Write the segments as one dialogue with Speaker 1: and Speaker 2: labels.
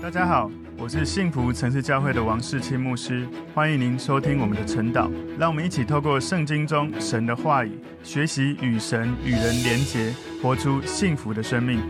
Speaker 1: 大家好，我是幸福城市教会的王世清牧师，欢迎您收听我们的晨祷。让我们一起透过圣经中神的话语，学习与神与人连结，活出幸福的生命。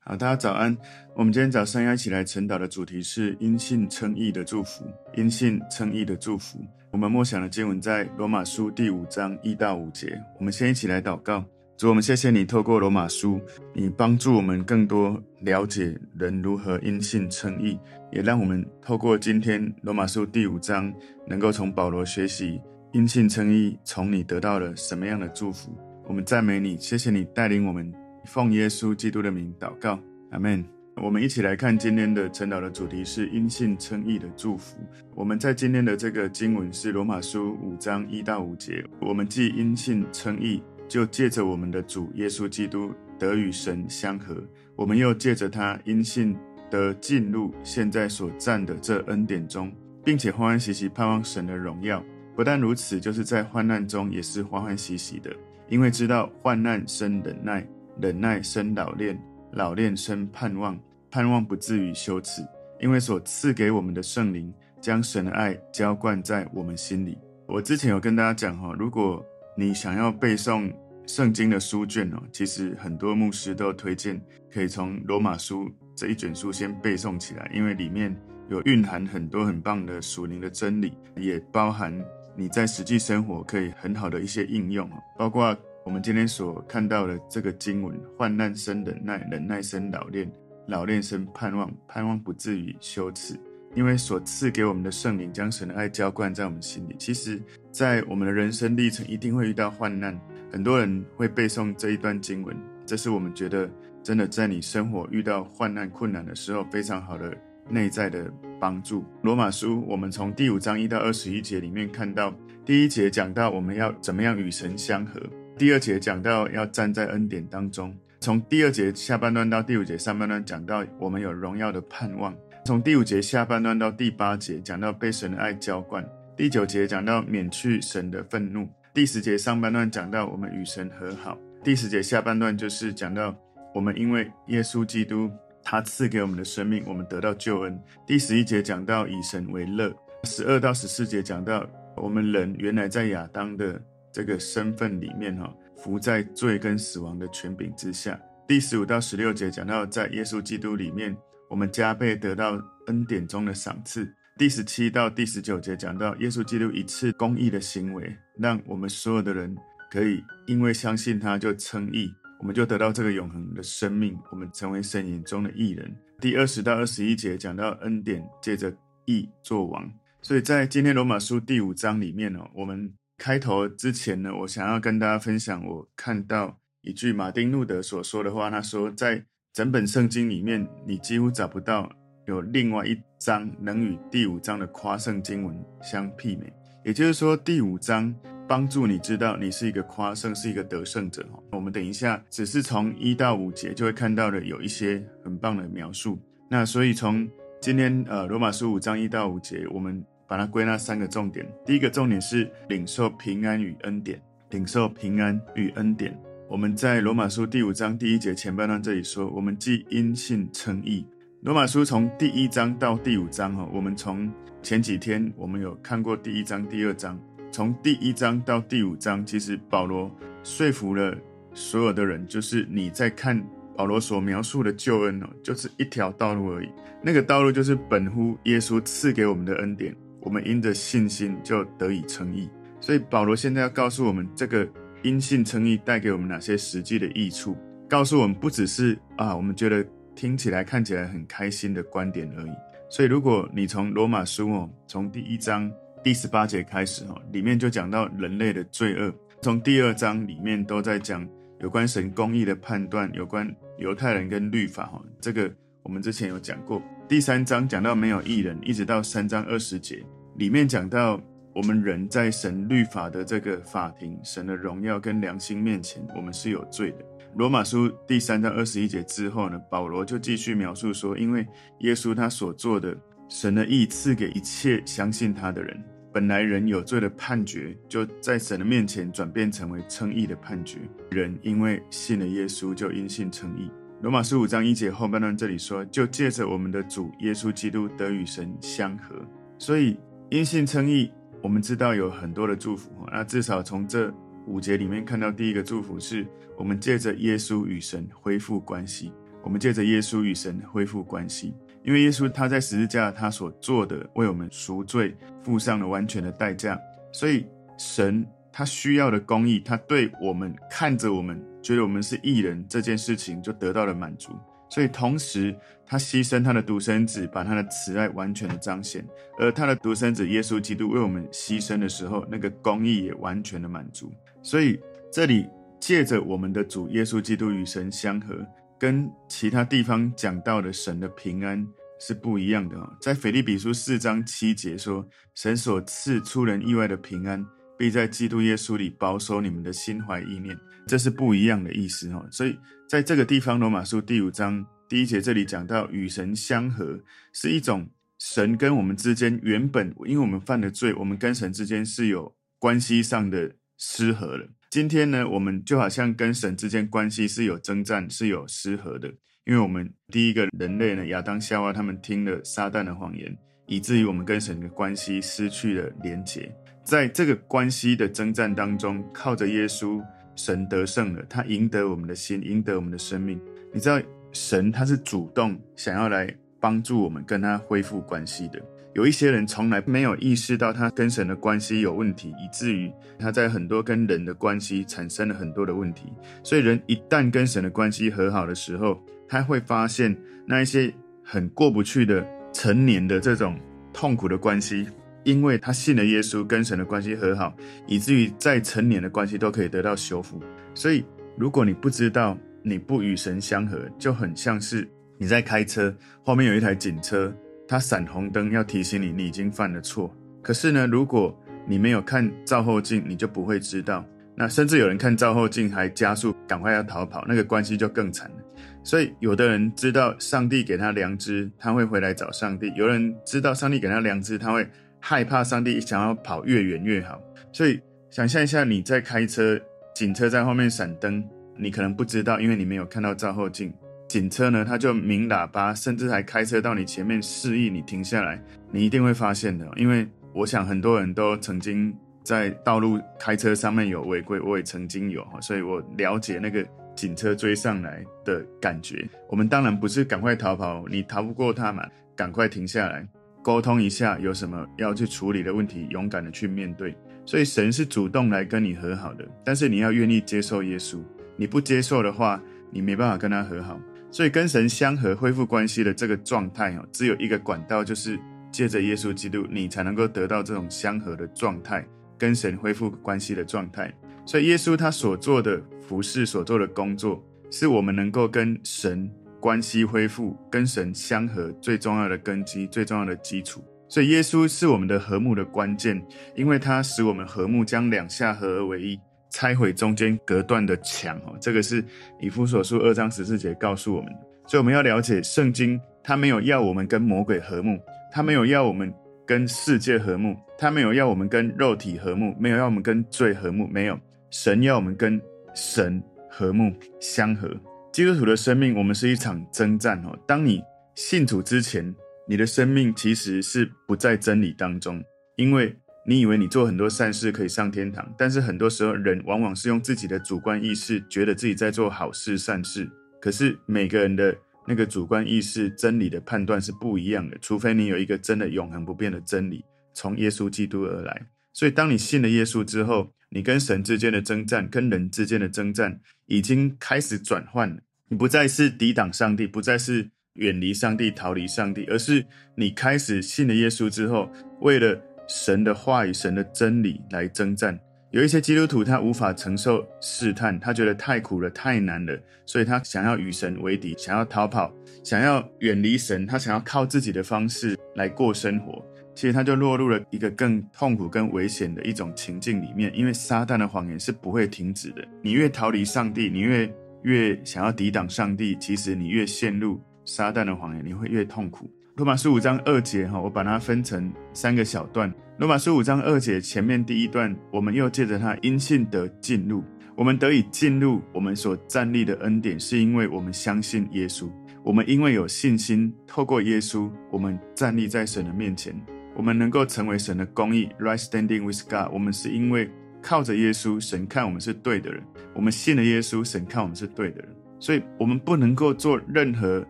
Speaker 1: 好，大家早安。我们今天早上要一起来晨祷的主题是因信称义的祝福。因信称义的祝福。我们默想的经文在罗马书第五章一到五节。我们先一起来祷告。主，我们谢谢你透过罗马书，你帮助我们更多了解人如何因信称义，也让我们透过今天罗马书第五章，能够从保罗学习因信称义，从你得到了什么样的祝福。我们赞美你，谢谢你带领我们，奉耶稣基督的名祷告，阿门。我们一起来看今天的晨祷的主题是因信称义的祝福。我们在今天的这个经文是罗马书五章一到五节，我们既因信称义。就借着我们的主耶稣基督得与神相合，我们又借着他因信得进入现在所占的这恩典中，并且欢欢喜喜盼望神的荣耀。不但如此，就是在患难中也是欢欢喜喜的，因为知道患难生忍耐，忍耐生老练，老练生盼望，盼望不至于羞耻，因为所赐给我们的圣灵将神的爱浇灌在我们心里。我之前有跟大家讲哈，如果你想要背诵圣经的书卷哦，其实很多牧师都推荐可以从罗马书这一卷书先背诵起来，因为里面有蕴含很多很棒的属灵的真理，也包含你在实际生活可以很好的一些应用，包括我们今天所看到的这个经文：患难生忍耐，忍耐生老练，老练生盼望，盼望不至于羞耻。因为所赐给我们的圣灵将神的爱浇灌在我们心里。其实，在我们的人生历程，一定会遇到患难。很多人会背诵这一段经文，这是我们觉得真的在你生活遇到患难困难的时候非常好的内在的帮助。罗马书，我们从第五章一到二十一节里面看到，第一节讲到我们要怎么样与神相合，第二节讲到要站在恩典当中，从第二节下半段到第五节上半段讲到我们有荣耀的盼望。从第五节下半段到第八节，讲到被神的爱浇灌；第九节讲到免去神的愤怒；第十节上半段讲到我们与神和好；第十节下半段就是讲到我们因为耶稣基督他赐给我们的生命，我们得到救恩；第十一节讲到以神为乐；十二到十四节讲到我们人原来在亚当的这个身份里面哈，伏在罪跟死亡的权柄之下；第十五到十六节讲到在耶稣基督里面。我们加倍得到恩典中的赏赐。第十七到第十九节讲到耶稣基督一次公义的行为，让我们所有的人可以因为相信他就称义，我们就得到这个永恒的生命，我们成为神眼中的义人。第二十到二十一节讲到恩典借着义作王。所以在今天罗马书第五章里面呢，我们开头之前呢，我想要跟大家分享我看到一句马丁路德所说的话，他说在。整本圣经里面，你几乎找不到有另外一章能与第五章的夸胜经文相媲美。也就是说，第五章帮助你知道你是一个夸胜，是一个得胜者。我们等一下只是从一到五节就会看到的有一些很棒的描述。那所以从今天呃罗马书五章一到五节，我们把它归纳三个重点。第一个重点是领受平安与恩典，领受平安与恩典。我们在罗马书第五章第一节前半段这里说，我们既因信称义。罗马书从第一章到第五章哈，我们从前几天我们有看过第一章、第二章，从第一章到第五章，其实保罗说服了所有的人，就是你在看保罗所描述的救恩哦，就是一条道路而已。那个道路就是本乎耶稣赐给我们的恩典，我们因着信心就得以称义。所以保罗现在要告诉我们这个。因信称义带给我们哪些实际的益处？告诉我们不只是啊，我们觉得听起来看起来很开心的观点而已。所以，如果你从罗马书哦，从第一章第十八节开始哦，里面就讲到人类的罪恶；从第二章里面都在讲有关神公义的判断，有关犹太人跟律法哈，这个我们之前有讲过。第三章讲到没有义人，一直到三章二十节里面讲到。我们人在神律法的这个法庭，神的荣耀跟良心面前，我们是有罪的。罗马书第三章二十一节之后呢，保罗就继续描述说，因为耶稣他所做的，神的意赐给一切相信他的人。本来人有罪的判决，就在神的面前转变成为称义的判决。人因为信了耶稣，就因信称义。罗马书五章一节后半段这里说，就借着我们的主耶稣基督得与神相合。所以因信称义，我们知道有很多的祝福。那至少从这五节里面看到，第一个祝福是我们借着耶稣与神恢复关系。我们借着耶稣与神恢复关系，因为耶稣他在十字架他所做的为我们赎罪，付上了完全的代价，所以神他需要的公义，他对我们看着我们。觉得我们是义人这件事情就得到了满足，所以同时他牺牲他的独生子，把他的慈爱完全的彰显，而他的独生子耶稣基督为我们牺牲的时候，那个公义也完全的满足。所以这里借着我们的主耶稣基督与神相合，跟其他地方讲到的神的平安是不一样的。在腓利比书四章七节说，神所赐出人意外的平安，必在基督耶稣里保守你们的心怀意念。这是不一样的意思哈，所以在这个地方，罗马书第五章第一节这里讲到与神相合，是一种神跟我们之间原本因为我们犯了罪，我们跟神之间是有关系上的失和了。今天呢，我们就好像跟神之间关系是有征战，是有失和的，因为我们第一个人类呢，亚当夏娃他们听了撒旦的谎言，以至于我们跟神的关系失去了连结。在这个关系的征战当中，靠着耶稣。神得胜了，他赢得我们的心，赢得我们的生命。你知道，神他是主动想要来帮助我们跟他恢复关系的。有一些人从来没有意识到他跟神的关系有问题，以至于他在很多跟人的关系产生了很多的问题。所以，人一旦跟神的关系和好的时候，他会发现那一些很过不去的成年的这种痛苦的关系。因为他信了耶稣，跟神的关系和好，以至于在成年的关系都可以得到修复。所以，如果你不知道你不与神相合，就很像是你在开车，后面有一台警车，它闪红灯要提醒你，你已经犯了错。可是呢，如果你没有看照后镜，你就不会知道。那甚至有人看照后镜还加速，赶快要逃跑，那个关系就更惨了。所以，有的人知道上帝给他良知，他会回来找上帝；有人知道上帝给他良知，他会。害怕上帝想要跑越远越好，所以想象一下你在开车，警车在后面闪灯，你可能不知道，因为你没有看到照后镜。警车呢，他就鸣喇叭，甚至还开车到你前面示意你停下来，你一定会发现的。因为我想很多人都曾经在道路开车上面有违规，我也曾经有，所以我了解那个警车追上来的感觉。我们当然不是赶快逃跑，你逃不过他嘛，赶快停下来。沟通一下，有什么要去处理的问题，勇敢的去面对。所以神是主动来跟你和好的，但是你要愿意接受耶稣。你不接受的话，你没办法跟他和好。所以跟神相合、恢复关系的这个状态哦，只有一个管道，就是借着耶稣基督，你才能够得到这种相合的状态，跟神恢复关系的状态。所以耶稣他所做的服事、所做的工作，是我们能够跟神。关系恢复，跟神相合最重要的根基，最重要的基础。所以耶稣是我们的和睦的关键，因为他使我们和睦，将两下合而为一，拆毁中间隔断的墙。哦，这个是以弗所书二章十四节告诉我们。所以我们要了解圣经，他没有要我们跟魔鬼和睦，他没有要我们跟世界和睦，他没有要我们跟肉体和睦，没有要我们跟罪和睦，没有。神要我们跟神和睦相合。基督徒的生命，我们是一场征战哦。当你信主之前，你的生命其实是不在真理当中，因为你以为你做很多善事可以上天堂，但是很多时候人往往是用自己的主观意识，觉得自己在做好事善事。可是每个人的那个主观意识、真理的判断是不一样的，除非你有一个真的永恒不变的真理从耶稣基督而来。所以，当你信了耶稣之后，你跟神之间的征战，跟人之间的征战，已经开始转换了。你不再是抵挡上帝，不再是远离上帝、逃离上帝，而是你开始信了耶稣之后，为了神的话语、神的真理来征战。有一些基督徒他无法承受试探，他觉得太苦了、太难了，所以他想要与神为敌，想要逃跑，想要远离神，他想要靠自己的方式来过生活。其实他就落入了一个更痛苦、更危险的一种情境里面，因为撒旦的谎言是不会停止的。你越逃离上帝，你越越想要抵挡上帝，其实你越陷入撒旦的谎言，你会越痛苦。罗马书五章二节，哈，我把它分成三个小段。罗马书五章二节前面第一段，我们又借着他因信得进入。我们得以进入我们所站立的恩典，是因为我们相信耶稣。我们因为有信心，透过耶稣，我们站立在神的面前，我们能够成为神的公义，right standing with God。我们是因为靠着耶稣，神看我们是对的人。我们信了耶稣，神看我们是对的人。所以，我们不能够做任何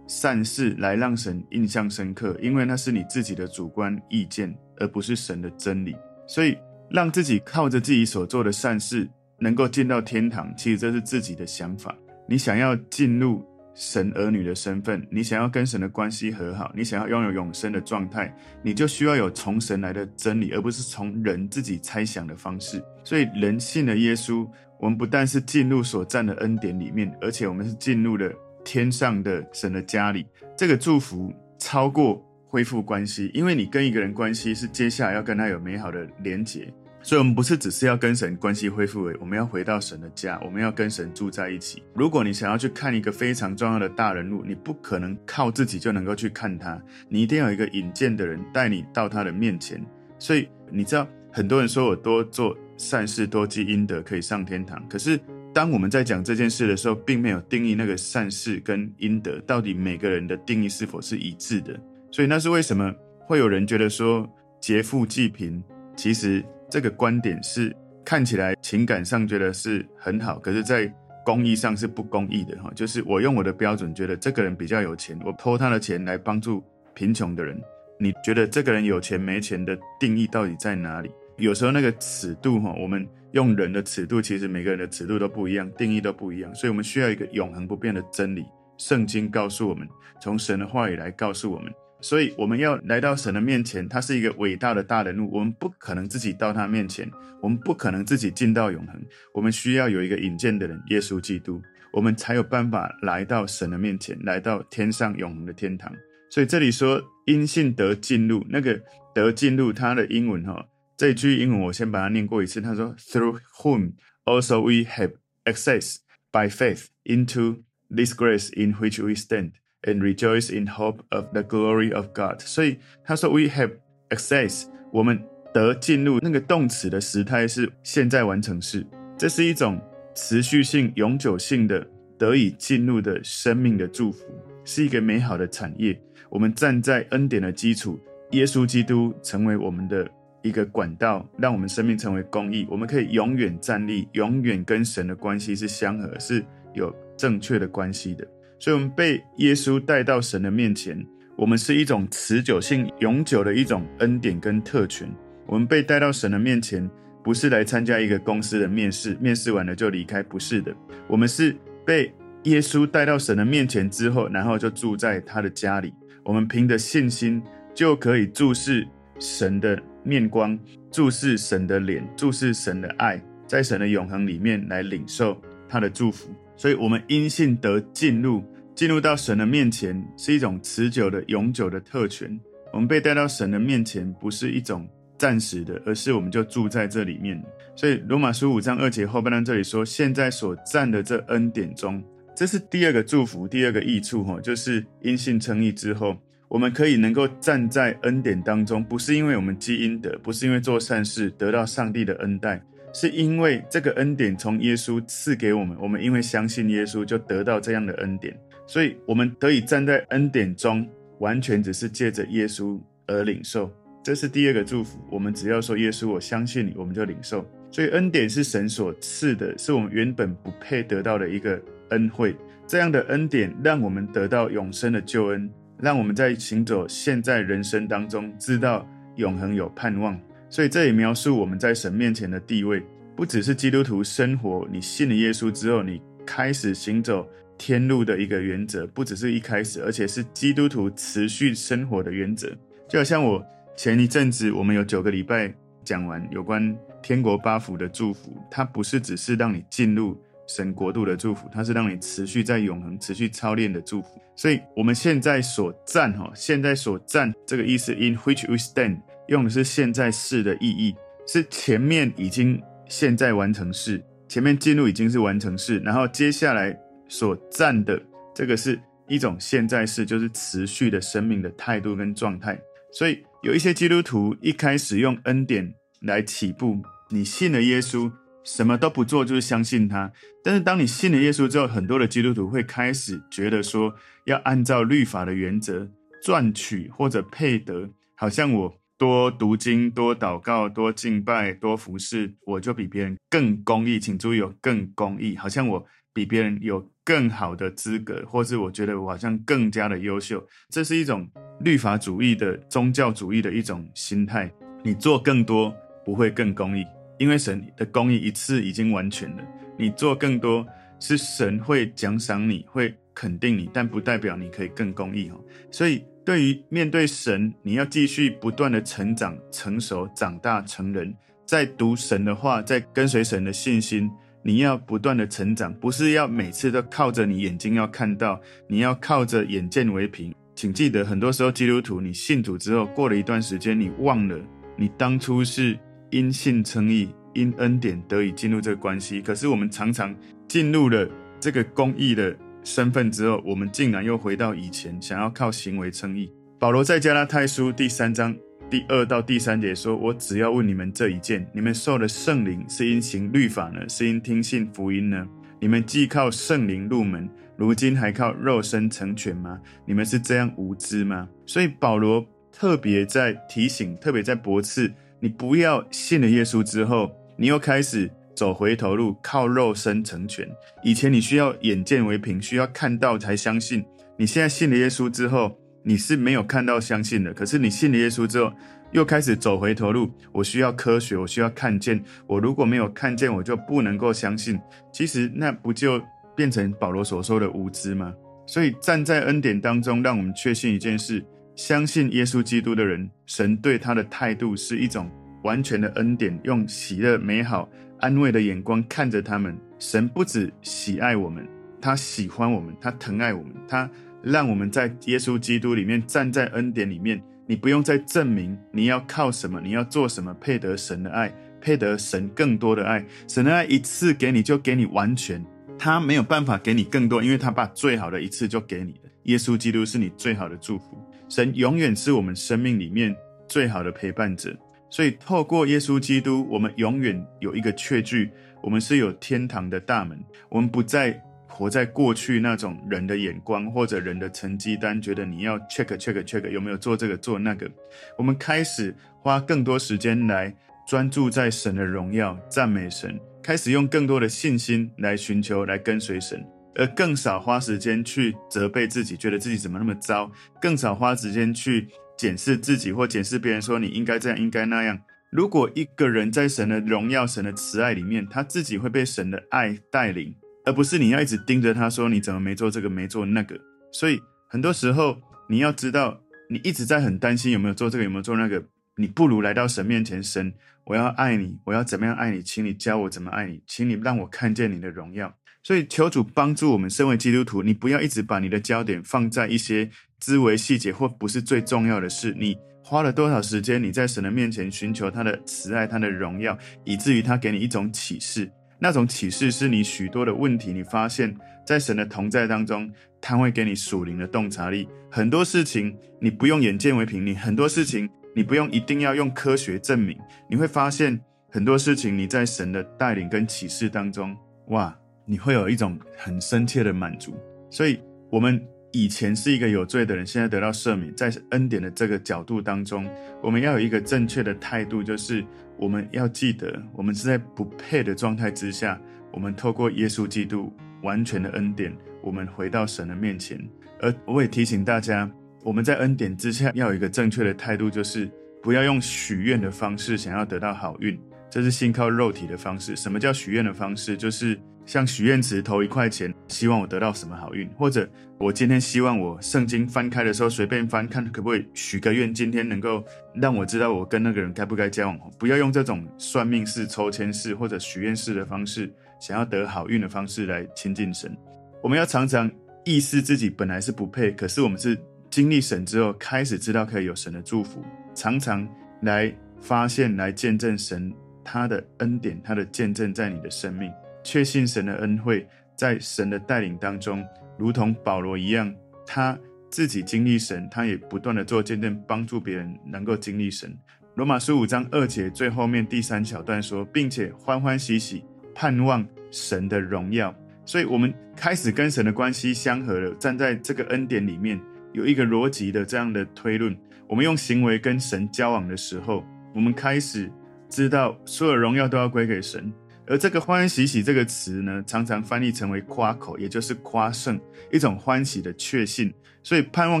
Speaker 1: 善事来让神印象深刻，因为那是你自己的主观意见，而不是神的真理。所以，让自己靠着自己所做的善事能够进到天堂，其实这是自己的想法。你想要进入。神儿女的身份，你想要跟神的关系和好，你想要拥有永生的状态，你就需要有从神来的真理，而不是从人自己猜想的方式。所以，人信了耶稣，我们不但是进入所占的恩典里面，而且我们是进入了天上的神的家里。这个祝福超过恢复关系，因为你跟一个人关系是接下来要跟他有美好的连结。所以，我们不是只是要跟神关系恢复，我们要回到神的家，我们要跟神住在一起。如果你想要去看一个非常重要的大人物，你不可能靠自己就能够去看他，你一定要有一个引荐的人带你到他的面前。所以，你知道，很多人说我多做善事，多积阴德，可以上天堂。可是，当我们在讲这件事的时候，并没有定义那个善事跟阴德到底每个人的定义是否是一致的。所以，那是为什么会有人觉得说劫富济贫，其实。这个观点是看起来情感上觉得是很好，可是，在公义上是不公义的哈。就是我用我的标准觉得这个人比较有钱，我偷他的钱来帮助贫穷的人。你觉得这个人有钱没钱的定义到底在哪里？有时候那个尺度哈，我们用人的尺度，其实每个人的尺度都不一样，定义都不一样。所以我们需要一个永恒不变的真理。圣经告诉我们，从神的话语来告诉我们。所以我们要来到神的面前，他是一个伟大的大人物，我们不可能自己到他面前，我们不可能自己进到永恒，我们需要有一个引荐的人，耶稣基督，我们才有办法来到神的面前，来到天上永恒的天堂。所以这里说因信得进入，那个得进入，他的英文哈，这句英文我先把它念过一次，他说 Through whom also we have access by faith into this grace in which we stand。And rejoice in hope of the glory of God。所以他说，We have access，我们得进入。那个动词的时态是现在完成式，这是一种持续性、永久性的得以进入的生命的祝福，是一个美好的产业。我们站在恩典的基础，耶稣基督成为我们的一个管道，让我们生命成为公益。我们可以永远站立，永远跟神的关系是相合，是有正确的关系的。所以，我们被耶稣带到神的面前，我们是一种持久性、永久的一种恩典跟特权。我们被带到神的面前，不是来参加一个公司的面试，面试完了就离开，不是的。我们是被耶稣带到神的面前之后，然后就住在他的家里。我们凭着信心就可以注视神的面光，注视神的脸，注视神的爱，在神的永恒里面来领受他的祝福。所以，我们因信得进入。进入到神的面前是一种持久的、永久的特权。我们被带到神的面前，不是一种暂时的，而是我们就住在这里面。所以罗马书五章二节后半段这里说：“现在所占的这恩典中，这是第二个祝福，第二个益处，哈，就是因信称义之后，我们可以能够站在恩典当中，不是因为我们积阴德，不是因为做善事得到上帝的恩待，是因为这个恩典从耶稣赐给我们，我们因为相信耶稣就得到这样的恩典。”所以，我们得以站在恩典中，完全只是借着耶稣而领受。这是第二个祝福。我们只要说耶稣，我相信你，我们就领受。所以，恩典是神所赐的，是我们原本不配得到的一个恩惠。这样的恩典让我们得到永生的救恩，让我们在行走现在人生当中，知道永恒有盼望。所以，这也描述我们在神面前的地位，不只是基督徒生活。你信了耶稣之后，你开始行走。天路的一个原则，不只是一开始，而且是基督徒持续生活的原则。就好像我前一阵子，我们有九个礼拜讲完有关天国八福的祝福，它不是只是让你进入神国度的祝福，它是让你持续在永恒、持续操练的祝福。所以，我们现在所站哈，现在所站这个意思，in which we stand，用的是现在式的意义，是前面已经现在完成式，前面进入已经是完成式，然后接下来。所站的这个是一种现在式，就是持续的生命的态度跟状态。所以有一些基督徒一开始用恩典来起步，你信了耶稣，什么都不做就是相信他。但是当你信了耶稣之后，很多的基督徒会开始觉得说，要按照律法的原则赚取或者配得，好像我多读经、多祷告、多敬拜、多服侍，我就比别人更公义。请注意，有更公义，好像我比别人有更好的资格，或是我觉得我好像更加的优秀。这是一种律法主义的宗教主义的一种心态。你做更多不会更公义。因为神的公义一次已经完全了，你做更多是神会奖赏你，会肯定你，但不代表你可以更公义哦。所以，对于面对神，你要继续不断的成长、成熟、长大成人，在读神的话，在跟随神的信心，你要不断的成长，不是要每次都靠着你眼睛要看到，你要靠着眼见为凭。请记得，很多时候基督徒，你信主之后，过了一段时间，你忘了你当初是。因信称义，因恩典得以进入这个关系。可是我们常常进入了这个公义的身份之后，我们竟然又回到以前，想要靠行为称义。保罗在加拉太书第三章第二到第三节说：“我只要问你们这一件：你们受了圣灵，是因行律法呢，是因听信福音呢？你们既靠圣灵入门，如今还靠肉身成全吗？你们是这样无知吗？”所以保罗特别在提醒，特别在驳斥。你不要信了耶稣之后，你又开始走回头路，靠肉身成全。以前你需要眼见为凭，需要看到才相信。你现在信了耶稣之后，你是没有看到相信的。可是你信了耶稣之后，又开始走回头路。我需要科学，我需要看见。我如果没有看见，我就不能够相信。其实那不就变成保罗所说的无知吗？所以站在恩典当中，让我们确信一件事。相信耶稣基督的人，神对他的态度是一种完全的恩典，用喜乐、美好、安慰的眼光看着他们。神不止喜爱我们，他喜欢我们，他疼爱我们，他让我们在耶稣基督里面站在恩典里面。你不用再证明你要靠什么，你要做什么配得神的爱，配得神更多的爱。神的爱一次给你就给你完全，他没有办法给你更多，因为他把最好的一次就给你了。耶稣基督是你最好的祝福。神永远是我们生命里面最好的陪伴者，所以透过耶稣基督，我们永远有一个确据，我们是有天堂的大门。我们不再活在过去那种人的眼光或者人的成绩单，觉得你要 check check check 有没有做这个做那个。我们开始花更多时间来专注在神的荣耀、赞美神，开始用更多的信心来寻求、来跟随神。而更少花时间去责备自己，觉得自己怎么那么糟；更少花时间去检视自己或检视别人，说你应该这样，应该那样。如果一个人在神的荣耀、神的慈爱里面，他自己会被神的爱带领，而不是你要一直盯着他说你怎么没做这个，没做那个。所以很多时候你要知道，你一直在很担心有没有做这个，有没有做那个，你不如来到神面前，神，我要爱你，我要怎么样爱你，请你教我怎么爱你，请你让我看见你的荣耀。所以，求主帮助我们，身为基督徒，你不要一直把你的焦点放在一些枝微细节或不是最重要的事。你花了多少时间？你在神的面前寻求他的慈爱、他的荣耀，以至于他给你一种启示。那种启示是你许多的问题，你发现，在神的同在当中，他会给你属灵的洞察力。很多事情你不用眼见为凭，你很多事情你不用一定要用科学证明。你会发现很多事情你在神的带领跟启示当中，哇！你会有一种很深切的满足，所以我们以前是一个有罪的人，现在得到赦免，在恩典的这个角度当中，我们要有一个正确的态度，就是我们要记得，我们是在不配的状态之下，我们透过耶稣基督完全的恩典，我们回到神的面前。而我也提醒大家，我们在恩典之下要有一个正确的态度，就是不要用许愿的方式想要得到好运，这是信靠肉体的方式。什么叫许愿的方式？就是。像许愿池投一块钱，希望我得到什么好运，或者我今天希望我圣经翻开的时候随便翻，看可不可以许个愿，今天能够让我知道我跟那个人该不该交往。不要用这种算命式、抽签式或者许愿式的方式，想要得好运的方式来亲近神。我们要常常意识自己本来是不配，可是我们是经历神之后，开始知道可以有神的祝福，常常来发现、来见证神他的恩典、他的见证在你的生命。确信神的恩惠，在神的带领当中，如同保罗一样，他自己经历神，他也不断的做见证，帮助别人能够经历神。罗马书五章二节最后面第三小段说，并且欢欢喜喜盼望神的荣耀。所以，我们开始跟神的关系相合了。站在这个恩典里面，有一个逻辑的这样的推论。我们用行为跟神交往的时候，我们开始知道所有荣耀都要归给神。而这个欢欢喜喜这个词呢，常常翻译成为夸口，也就是夸胜，一种欢喜的确信。所以，盼望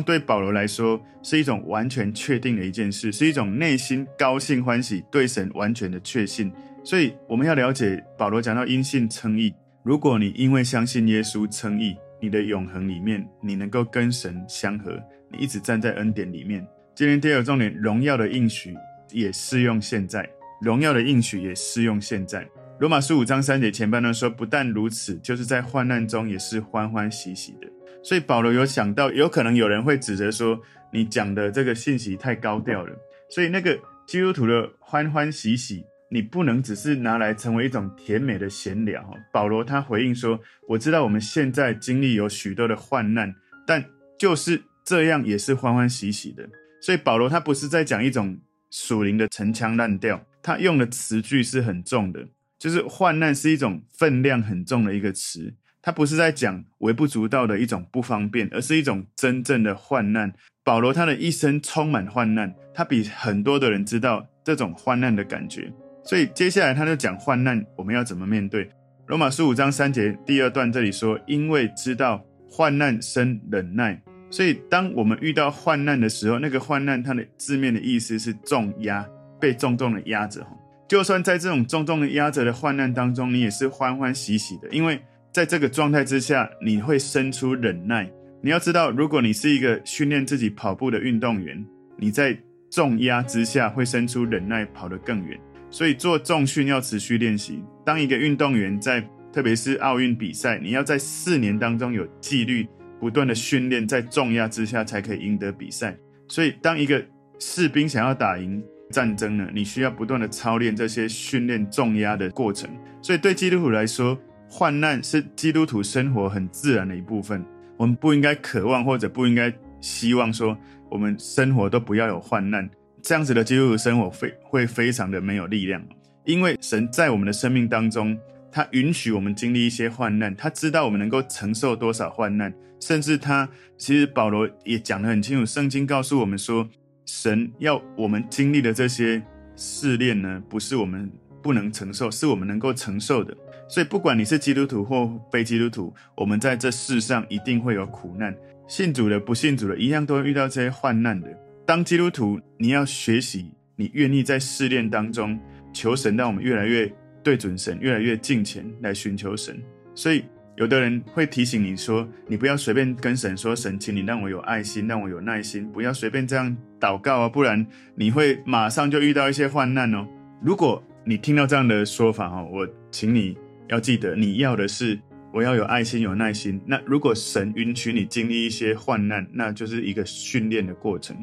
Speaker 1: 对保罗来说是一种完全确定的一件事，是一种内心高兴欢喜，对神完全的确信。所以，我们要了解保罗讲到因信称义。如果你因为相信耶稣称义，你的永恒里面，你能够跟神相合，你一直站在恩典里面。今天第二个重点，荣耀的应许也适用现在，荣耀的应许也适用现在。罗马书五章三节前半段说，不但如此，就是在患难中也是欢欢喜喜的。所以保罗有想到，有可能有人会指责说，你讲的这个信息太高调了。所以那个基督徒的欢欢喜喜。你不能只是拿来成为一种甜美的闲聊。保罗他回应说：“我知道我们现在经历有许多的患难，但就是这样也是欢欢喜喜的。”所以保罗他不是在讲一种属灵的陈腔滥调，他用的词句是很重的，就是患难是一种分量很重的一个词，它不是在讲微不足道的一种不方便，而是一种真正的患难。保罗他的一生充满患难，他比很多的人知道这种患难的感觉。所以接下来他就讲患难，我们要怎么面对？罗马书五章三节第二段这里说：“因为知道患难生忍耐。”所以当我们遇到患难的时候，那个患难它的字面的意思是重压，被重重的压着。就算在这种重重的压着的患难当中，你也是欢欢喜喜的，因为在这个状态之下，你会生出忍耐。你要知道，如果你是一个训练自己跑步的运动员，你在重压之下会生出忍耐，跑得更远。所以做重训要持续练习。当一个运动员在，特别是奥运比赛，你要在四年当中有纪律，不断的训练，在重压之下才可以赢得比赛。所以，当一个士兵想要打赢战争呢，你需要不断的操练这些训练重压的过程。所以，对基督徒来说，患难是基督徒生活很自然的一部分。我们不应该渴望或者不应该希望说，我们生活都不要有患难。这样子的基督徒生活非会非常的没有力量，因为神在我们的生命当中，他允许我们经历一些患难，他知道我们能够承受多少患难，甚至他其实保罗也讲得很清楚，圣经告诉我们说，神要我们经历的这些试炼呢，不是我们不能承受，是我们能够承受的。所以不管你是基督徒或非基督徒，我们在这世上一定会有苦难，信主的、不信主的，一样都会遇到这些患难的。当基督徒，你要学习，你愿意在试炼当中求神，让我们越来越对准神，越来越敬虔来寻求神。所以，有的人会提醒你说，你不要随便跟神说，神，请你让我有爱心，让我有耐心，不要随便这样祷告啊，不然你会马上就遇到一些患难哦。如果你听到这样的说法哦，我请你要记得，你要的是我要有爱心、有耐心。那如果神允许你经历一些患难，那就是一个训练的过程。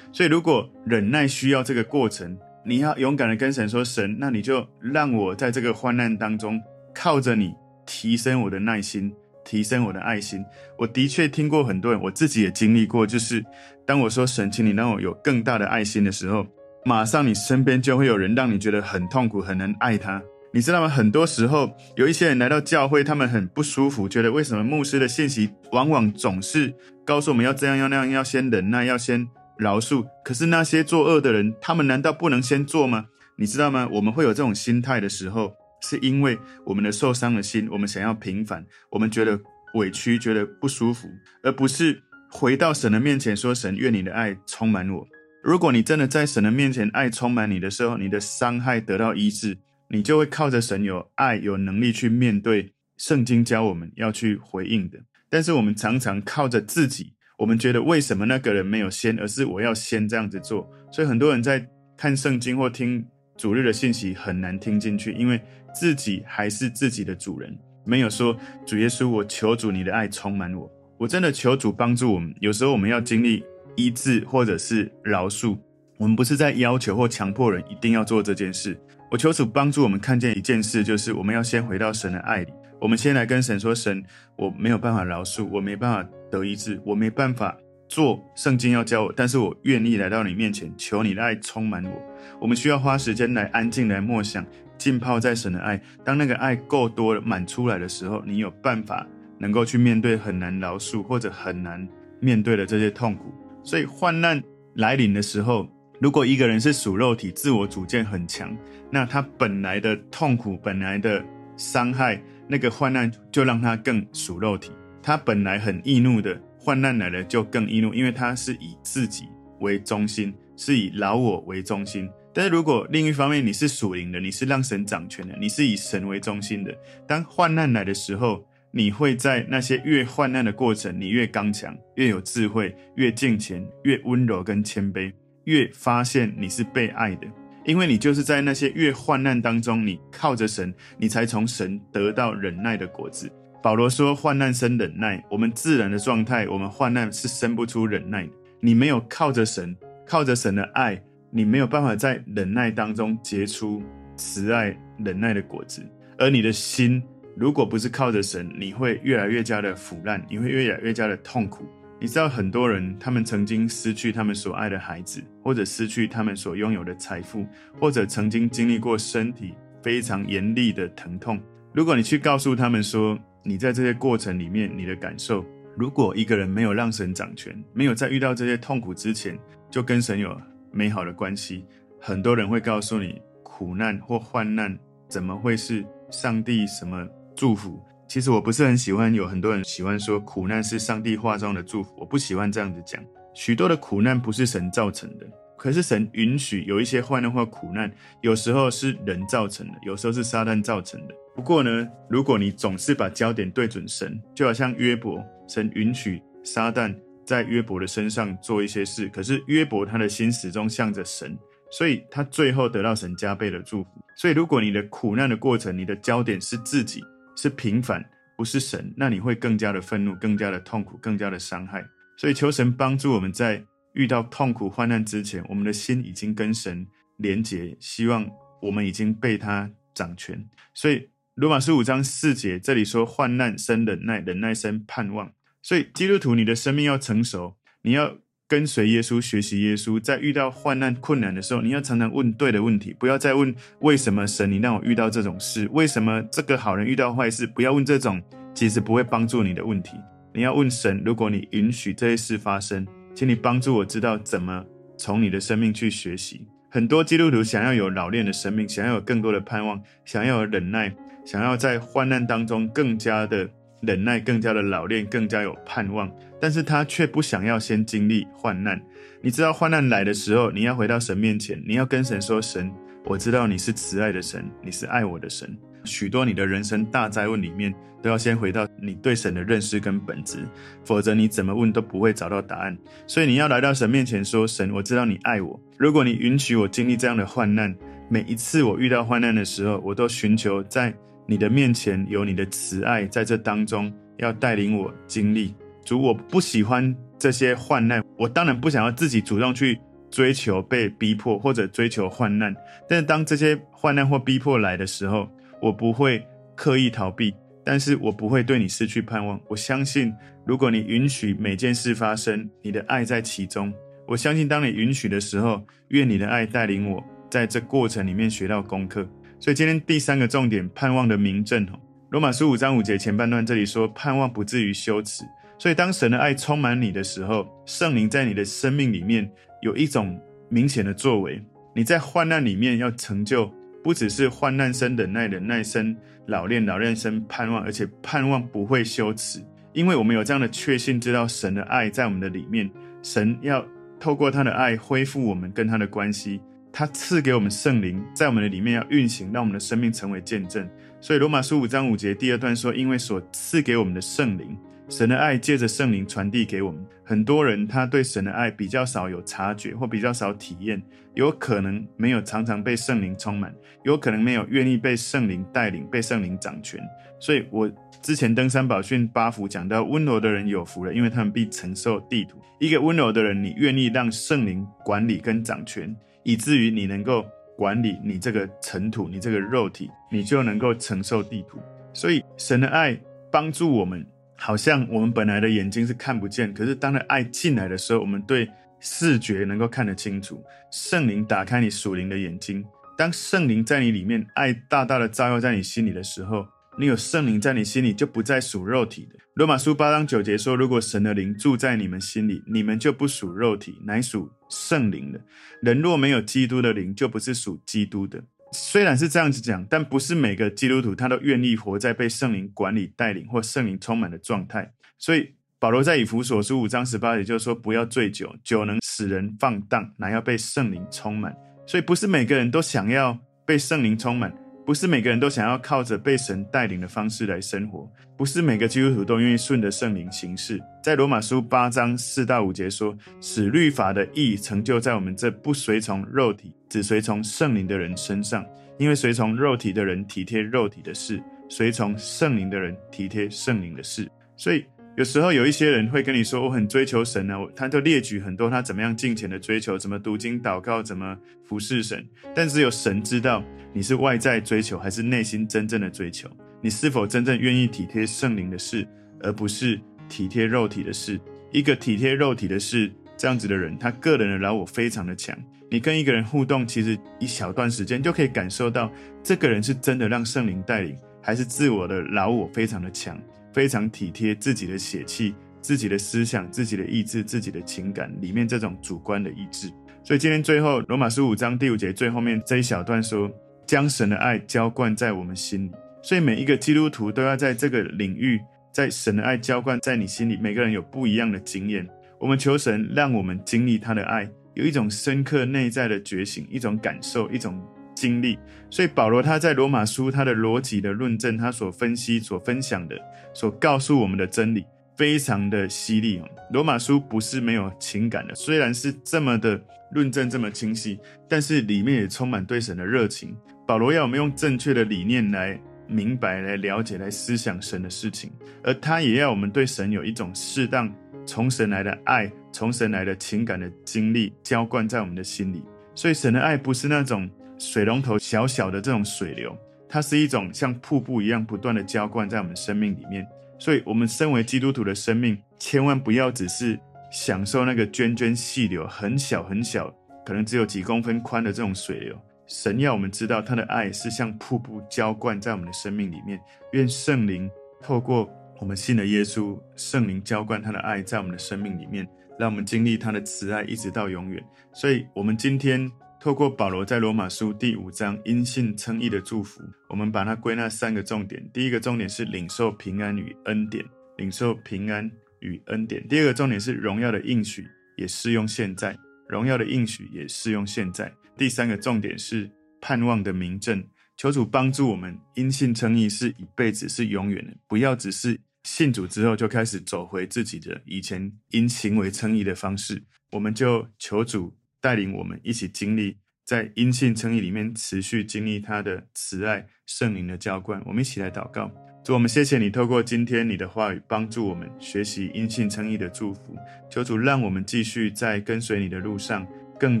Speaker 1: 所以，如果忍耐需要这个过程，你要勇敢的跟神说：“神，那你就让我在这个患难当中，靠着你提升我的耐心，提升我的爱心。”我的确听过很多人，我自己也经历过，就是当我说“神，请你让我有更大的爱心”的时候，马上你身边就会有人让你觉得很痛苦，很难爱他。你知道吗？很多时候，有一些人来到教会，他们很不舒服，觉得为什么牧师的信息往往总是告诉我们要这样要那样，要先忍耐，要先。饶恕，可是那些作恶的人，他们难道不能先做吗？你知道吗？我们会有这种心态的时候，是因为我们的受伤的心，我们想要平反，我们觉得委屈，觉得不舒服，而不是回到神的面前说：“神，愿你的爱充满我。”如果你真的在神的面前爱充满你的时候，你的伤害得到医治，你就会靠着神有爱、有能力去面对。圣经教我们要去回应的，但是我们常常靠着自己。我们觉得为什么那个人没有先，而是我要先这样子做？所以很多人在看圣经或听主日的信息很难听进去，因为自己还是自己的主人，没有说主耶稣，我求主你的爱充满我。我真的求主帮助我们。有时候我们要经历医治或者是饶恕，我们不是在要求或强迫人一定要做这件事。我求主帮助我们看见一件事，就是我们要先回到神的爱里。我们先来跟神说：“神，我没有办法饶恕，我没办法得医治，我没办法做圣经要教我，但是我愿意来到你面前，求你的爱充满我。”我们需要花时间来安静来默想，浸泡在神的爱。当那个爱够多了满出来的时候，你有办法能够去面对很难饶恕或者很难面对的这些痛苦。所以患难来临的时候，如果一个人是属肉体，自我主见很强，那他本来的痛苦、本来的伤害，那个患难就让他更属肉体。他本来很易怒的，患难来了就更易怒，因为他是以自己为中心，是以老我为中心。但是如果另一方面你是属灵的，你是让神掌权的，你是以神为中心的，当患难来的时候，你会在那些越患难的过程，你越刚强，越有智慧，越敬虔，越温柔跟谦卑。越发现你是被爱的，因为你就是在那些越患难当中，你靠着神，你才从神得到忍耐的果子。保罗说：“患难生忍耐。”我们自然的状态，我们患难是生不出忍耐的。你没有靠着神，靠着神的爱，你没有办法在忍耐当中结出慈爱、忍耐的果子。而你的心，如果不是靠着神，你会越来越加的腐烂，你会越来越加的痛苦。你知道很多人，他们曾经失去他们所爱的孩子，或者失去他们所拥有的财富，或者曾经经历过身体非常严厉的疼痛。如果你去告诉他们说，你在这些过程里面你的感受，如果一个人没有让神掌权，没有在遇到这些痛苦之前就跟神有美好的关系，很多人会告诉你，苦难或患难怎么会是上帝什么祝福？其实我不是很喜欢，有很多人喜欢说苦难是上帝化妆的祝福，我不喜欢这样子讲。许多的苦难不是神造成的，可是神允许有一些患难或苦难，有时候是人造成的，有时候是撒旦造成的。不过呢，如果你总是把焦点对准神，就好像约伯，神允许撒旦在约伯的身上做一些事，可是约伯他的心始终向着神，所以他最后得到神加倍的祝福。所以如果你的苦难的过程，你的焦点是自己。是平凡，不是神，那你会更加的愤怒，更加的痛苦，更加的伤害。所以求神帮助我们在遇到痛苦患难之前，我们的心已经跟神连结，希望我们已经被他掌权。所以罗马书五章四节这里说：患难生忍耐，忍耐生盼望。所以基督徒，你的生命要成熟，你要。跟随耶稣，学习耶稣，在遇到患难困难的时候，你要常常问对的问题，不要再问为什么神你让我遇到这种事，为什么这个好人遇到坏事，不要问这种其实不会帮助你的问题。你要问神，如果你允许这些事发生，请你帮助我知道怎么从你的生命去学习。很多基督徒想要有老练的生命，想要有更多的盼望，想要有忍耐，想要在患难当中更加的忍耐，更加的老练，更加有盼望。但是他却不想要先经历患难。你知道患难来的时候，你要回到神面前，你要跟神说：“神，我知道你是慈爱的神，你是爱我的神。”许多你的人生大灾问里面，都要先回到你对神的认识跟本质，否则你怎么问都不会找到答案。所以你要来到神面前说：“神，我知道你爱我。如果你允许我经历这样的患难，每一次我遇到患难的时候，我都寻求在你的面前有你的慈爱，在这当中要带领我经历。”主，我不喜欢这些患难，我当然不想要自己主动去追求被逼迫或者追求患难。但是当这些患难或逼迫来的时候，我不会刻意逃避，但是我不会对你失去盼望。我相信，如果你允许每件事发生，你的爱在其中。我相信，当你允许的时候，愿你的爱带领我在这过程里面学到功课。所以今天第三个重点，盼望的明证。罗马书五章五节前半段这里说，盼望不至于羞耻。所以，当神的爱充满你的时候，圣灵在你的生命里面有一种明显的作为。你在患难里面要成就，不只是患难生忍耐，忍耐生老练，老练生盼望，而且盼望不会羞耻，因为我们有这样的确信，知道神的爱在我们的里面。神要透过他的爱恢复我们跟他的关系，他赐给我们圣灵，在我们的里面要运行，让我们的生命成为见证。所以，罗马书五章五节第二段说：“因为所赐给我们的圣灵。”神的爱借着圣灵传递给我们。很多人他对神的爱比较少有察觉，或比较少体验，有可能没有常常被圣灵充满，有可能没有愿意被圣灵带领、被圣灵掌权。所以我之前登山宝训八福讲到，温柔的人有福了，因为他们必承受地土。一个温柔的人，你愿意让圣灵管理跟掌权，以至于你能够管理你这个尘土、你这个肉体，你就能够承受地土。所以神的爱帮助我们。好像我们本来的眼睛是看不见，可是当了爱进来的时候，我们对视觉能够看得清楚。圣灵打开你属灵的眼睛，当圣灵在你里面，爱大大的照耀在你心里的时候，你有圣灵在你心里，就不再属肉体的。罗马书八章九节说：“如果神的灵住在你们心里，你们就不属肉体，乃属圣灵的。人若没有基督的灵，就不是属基督的。”虽然是这样子讲，但不是每个基督徒他都愿意活在被圣灵管理、带领或圣灵充满的状态。所以保罗在以弗所书五章十八节就说：“不要醉酒，酒能使人放荡，乃要被圣灵充满。”所以不是每个人都想要被圣灵充满。不是每个人都想要靠着被神带领的方式来生活，不是每个基督徒都愿意顺着圣灵行事。在罗马书八章四到五节说：“使律法的义成就在我们这不随从肉体，只随从圣灵的人身上。因为随从肉体的人体贴肉体的事，随从圣灵的人体贴圣灵的事。”所以。有时候有一些人会跟你说，我很追求神呢，他就列举很多他怎么样敬虔的追求，怎么读经祷告，怎么服侍神。但只有神知道你是外在追求还是内心真正的追求，你是否真正愿意体贴圣灵的事，而不是体贴肉体的事。一个体贴肉体的事这样子的人，他个人的老我非常的强。你跟一个人互动，其实一小段时间就可以感受到这个人是真的让圣灵带领，还是自我的老我非常的强。非常体贴自己的血气、自己的思想、自己的意志、自己的情感里面这种主观的意志。所以今天最后罗马书五章第五节最后面这一小段说，将神的爱浇灌在我们心里。所以每一个基督徒都要在这个领域，在神的爱浇灌在你心里。每个人有不一样的经验。我们求神让我们经历他的爱，有一种深刻内在的觉醒，一种感受，一种。经历，所以保罗他在罗马书他的逻辑的论证，他所分析、所分享的、所告诉我们的真理，非常的犀利哦。罗马书不是没有情感的，虽然是这么的论证这么清晰，但是里面也充满对神的热情。保罗要我们用正确的理念来明白、来了解、来思想神的事情，而他也要我们对神有一种适当从神来的爱、从神来的情感的经历浇灌在我们的心里。所以神的爱不是那种。水龙头小小的这种水流，它是一种像瀑布一样不断的浇灌在我们生命里面。所以，我们身为基督徒的生命，千万不要只是享受那个涓涓细流，很小很小，可能只有几公分宽的这种水流。神要我们知道，他的爱是像瀑布浇灌在我们的生命里面。愿圣灵透过我们信的耶稣，圣灵浇灌他的爱在我们的生命里面，让我们经历他的慈爱，一直到永远。所以，我们今天。透过保罗在罗马书第五章因信称义的祝福，我们把它归纳三个重点。第一个重点是领受平安与恩典，领受平安与恩典。第二个重点是荣耀的应许也适用现在，荣耀的应许也适用现在。第三个重点是盼望的明证，求主帮助我们因信称义是一辈子，是永远的，不要只是信主之后就开始走回自己的以前因行为称义的方式。我们就求主。带领我们一起经历，在因信称义里面持续经历他的慈爱、圣灵的浇灌。我们一起来祷告，主，我们谢谢你透过今天你的话语，帮助我们学习因信称义的祝福。求主让我们继续在跟随你的路上，更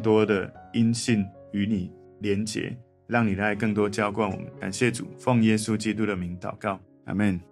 Speaker 1: 多的因信与你连结，让你的爱更多浇灌我们。感谢主，奉耶稣基督的名祷告，阿门。